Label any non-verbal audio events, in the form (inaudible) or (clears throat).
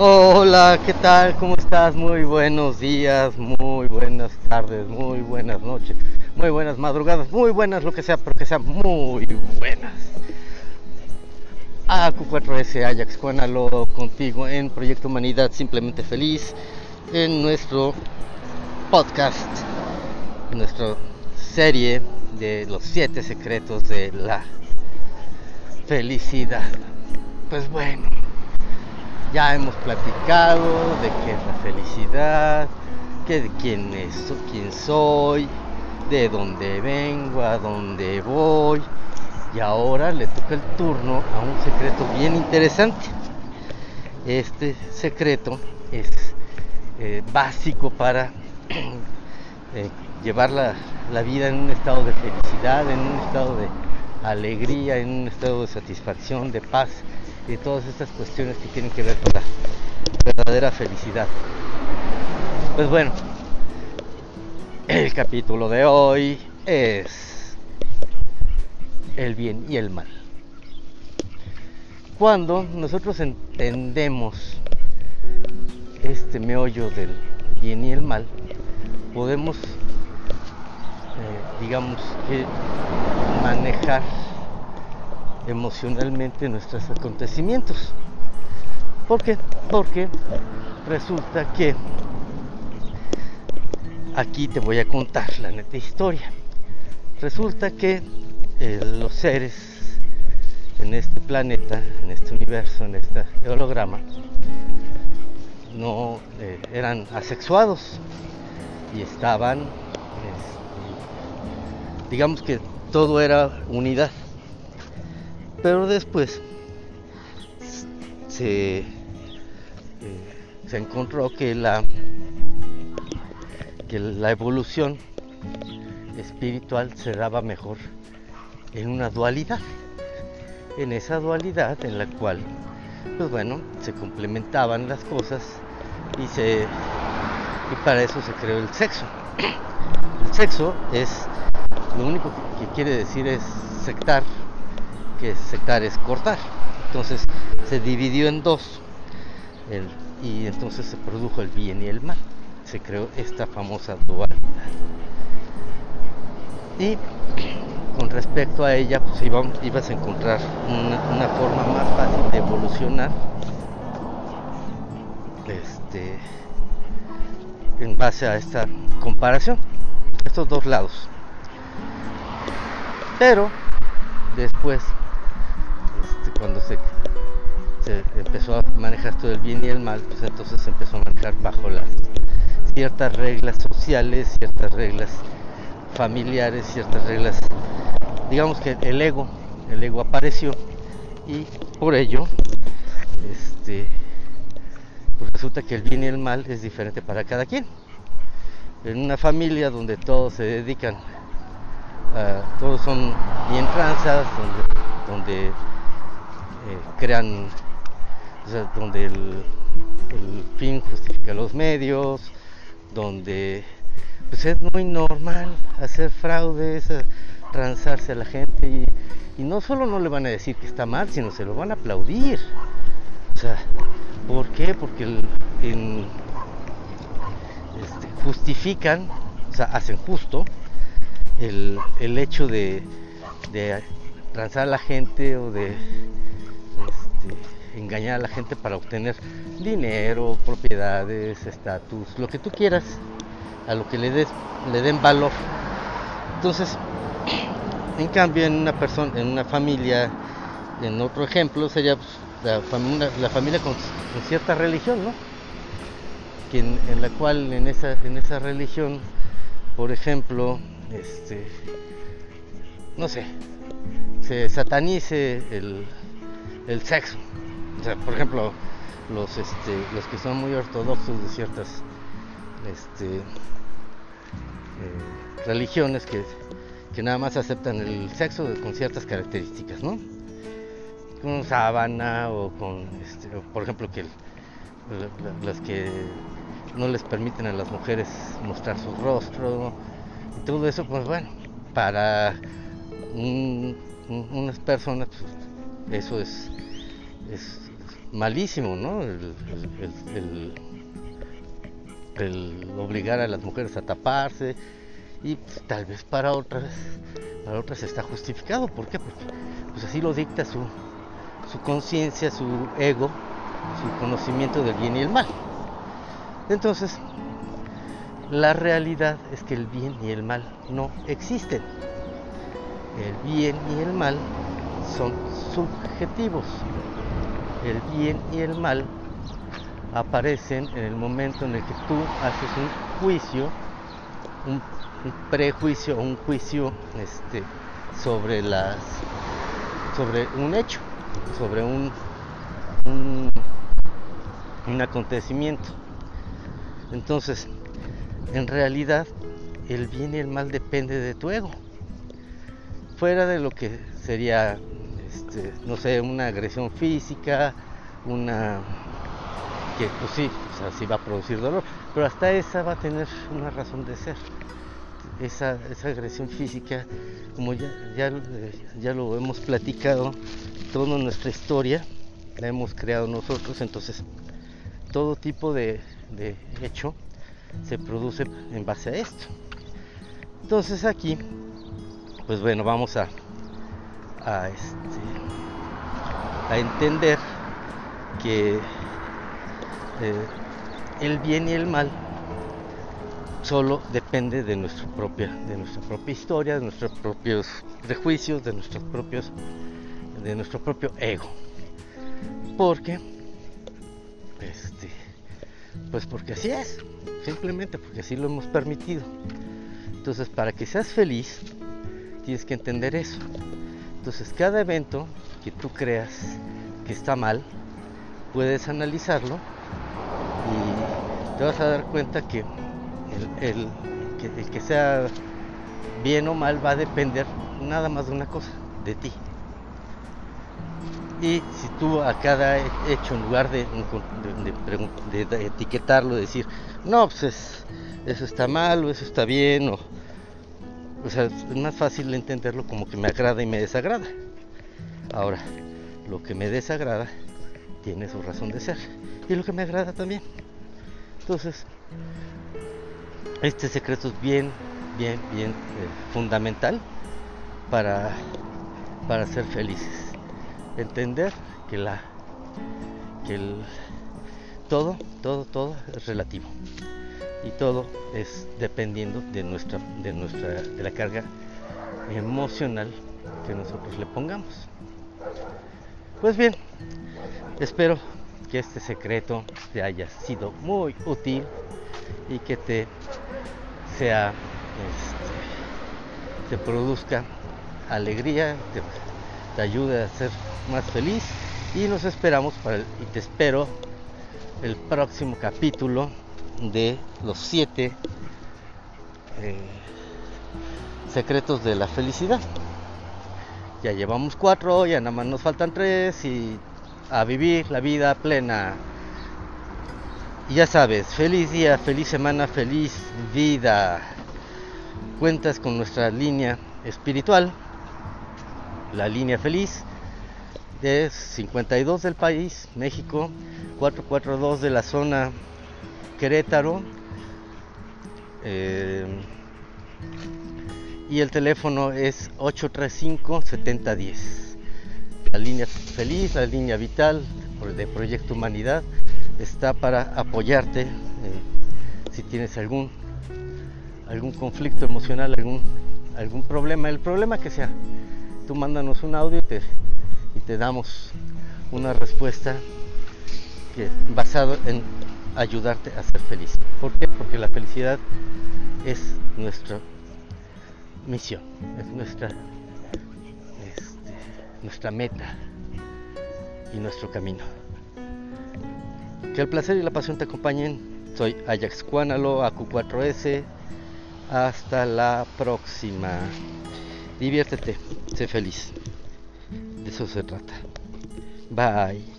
Hola, ¿qué tal? ¿Cómo estás? Muy buenos días, muy buenas tardes, muy buenas noches, muy buenas madrugadas, muy buenas, lo que sea, pero que sean muy buenas. AQ4S Ajax Juanalo contigo en Proyecto Humanidad Simplemente Feliz, en nuestro podcast, nuestra serie de los siete secretos de la felicidad. Pues bueno ya hemos platicado de qué es la felicidad, que de quién es, quién soy, de dónde vengo, a dónde voy. Y ahora le toca el turno a un secreto bien interesante. Este secreto es eh, básico para (clears throat) eh, llevar la, la vida en un estado de felicidad, en un estado de alegría, en un estado de satisfacción, de paz y todas estas cuestiones que tienen que ver con la verdadera felicidad. Pues bueno, el capítulo de hoy es el bien y el mal. Cuando nosotros entendemos este meollo del bien y el mal, podemos, eh, digamos que, manejar emocionalmente nuestros acontecimientos. ¿Por qué? Porque resulta que aquí te voy a contar la neta historia. Resulta que eh, los seres en este planeta, en este universo, en este holograma, no eh, eran asexuados y estaban, este, digamos que todo era unidad. Pero después se, eh, se encontró que la, que la evolución espiritual se daba mejor en una dualidad. En esa dualidad en la cual, pues bueno, se complementaban las cosas y se y para eso se creó el sexo. El sexo es lo único que quiere decir es sectar que sectar es cortar. Entonces se dividió en dos y entonces se produjo el bien y el mal. Se creó esta famosa dualidad. Y con respecto a ella, pues ibas a encontrar una, forma más fácil de evolucionar este, en base a esta comparación, estos dos lados. Pero después cuando se, empezó a manejar todo el bien y el mal, pues entonces se empezó a manejar bajo las ciertas reglas sociales, ciertas reglas familiares, ciertas reglas, digamos que el ego, el ego apareció y por ello, este, pues resulta que el bien y el mal es diferente para cada quien. En una familia donde todos se dedican, todos son bien tranzas, donde crean, donde el, fin justifica los medios, donde pues es muy normal hacer fraudes, transarse a la gente y, no solo no le van a decir que está mal, sino se lo van a aplaudir. O sea, ¿por qué? Porque este, justifican, o sea, hacen justo el, hecho de, de transar a la gente o de engañar a la gente para obtener dinero, propiedades, estatus, lo que tú quieras, a lo que le des, le den valor. Entonces, (clears throat) en cambio, en una persona, en una familia, en otro ejemplo sería pues, la, familia, con, cierta religión, ¿no? En, la cual en esa, en esa religión, por ejemplo, este, no sé, se satanice el sexo. Por ejemplo, los, este, los que son muy ortodoxos de ciertas este, eh, religiones que, nada más aceptan el sexo con ciertas características, ¿no? Con sábana o con, este, por ejemplo, que las que no les permiten a las mujeres mostrar su rostro y todo eso, pues bueno, para unas personas pues, eso es, es malísimo, ¿no? El, obligar a las mujeres a taparse y tal vez para otras, para otras está justificado. ¿Por qué? Porque pues así lo dicta su, su conciencia, su ego, su conocimiento del bien y el mal. Entonces, la realidad es que el bien y el mal no existen. El bien y el mal son subjetivos. El bien y el mal aparecen en el momento en el que tú haces un juicio, un, prejuicio o un juicio este, sobre las sobre un hecho, sobre un, un acontecimiento. Entonces, en realidad, el bien y el mal depende de tu ego. Fuera de lo que sería, este, no sé, una agresión física, una que pues sí, o sea, sí va a producir dolor, pero hasta esa va a tener una razón de ser. Esa, esa agresión física, como ya, ya, ya lo hemos platicado, toda nuestra historia la hemos creado nosotros, entonces todo tipo de, de hecho se produce en base a esto. Entonces aquí, pues bueno, vamos a, a, este, a entender que eh, el bien y el mal solo depende de nuestra propia, de nuestra propia historia, de nuestros propios prejuicios, de nuestros propios, de nuestro propio ego. Porque, este, pues porque así es simplemente porque así lo hemos permitido. Entonces, para que seas feliz, tienes que entender eso. Entonces, cada evento que tú creas que está mal, puedes analizarlo y te vas a dar cuenta que el, que, sea bien o mal va a depender nada más de una cosa, de ti. Y si tú a cada hecho, en lugar de, etiquetarlo, decir, no, pues eso está mal o eso está bien, o, o sea, es más fácil entenderlo como que me agrada y me desagrada. Ahora, lo que me desagrada tiene su razón de ser y lo que me agrada también. Entonces, este secreto es bien, bien, bien eh, fundamental para, para ser felices entender que la que el todo, todo, todo es relativo y todo es dependiendo de nuestra de nuestra de la carga emocional que nosotros le pongamos. Pues bien, espero que este secreto te haya sido muy útil y que te sea este, te produzca alegría, te, ayude a ser más feliz y nos esperamos para el, y te espero el próximo capítulo de los siete eh, secretos de la felicidad. Ya llevamos cuatro, ya nada más nos faltan tres y a vivir la vida plena. Y ya sabes, feliz día, feliz semana, feliz vida. Cuentas con nuestra línea espiritual, la línea feliz es 52 del país, México, 442 de la zona Querétaro. Eh, y el teléfono es 835-7010. La línea feliz, la línea vital de Proyecto Humanidad está para apoyarte eh, si tienes algún, algún conflicto emocional, algún, algún problema, el problema que sea. Tú mándanos un audio y te y te damos una respuesta que, basado en ayudarte a ser feliz. ¿Por qué? Porque la felicidad es nuestra misión, es nuestra, este, nuestra meta y nuestro camino. Que el placer y la pasión te acompañen. Soy Ajax Cuánalo, AQ4S. Hasta la próxima. Diviértete, sé feliz. De eso se trata. Bye.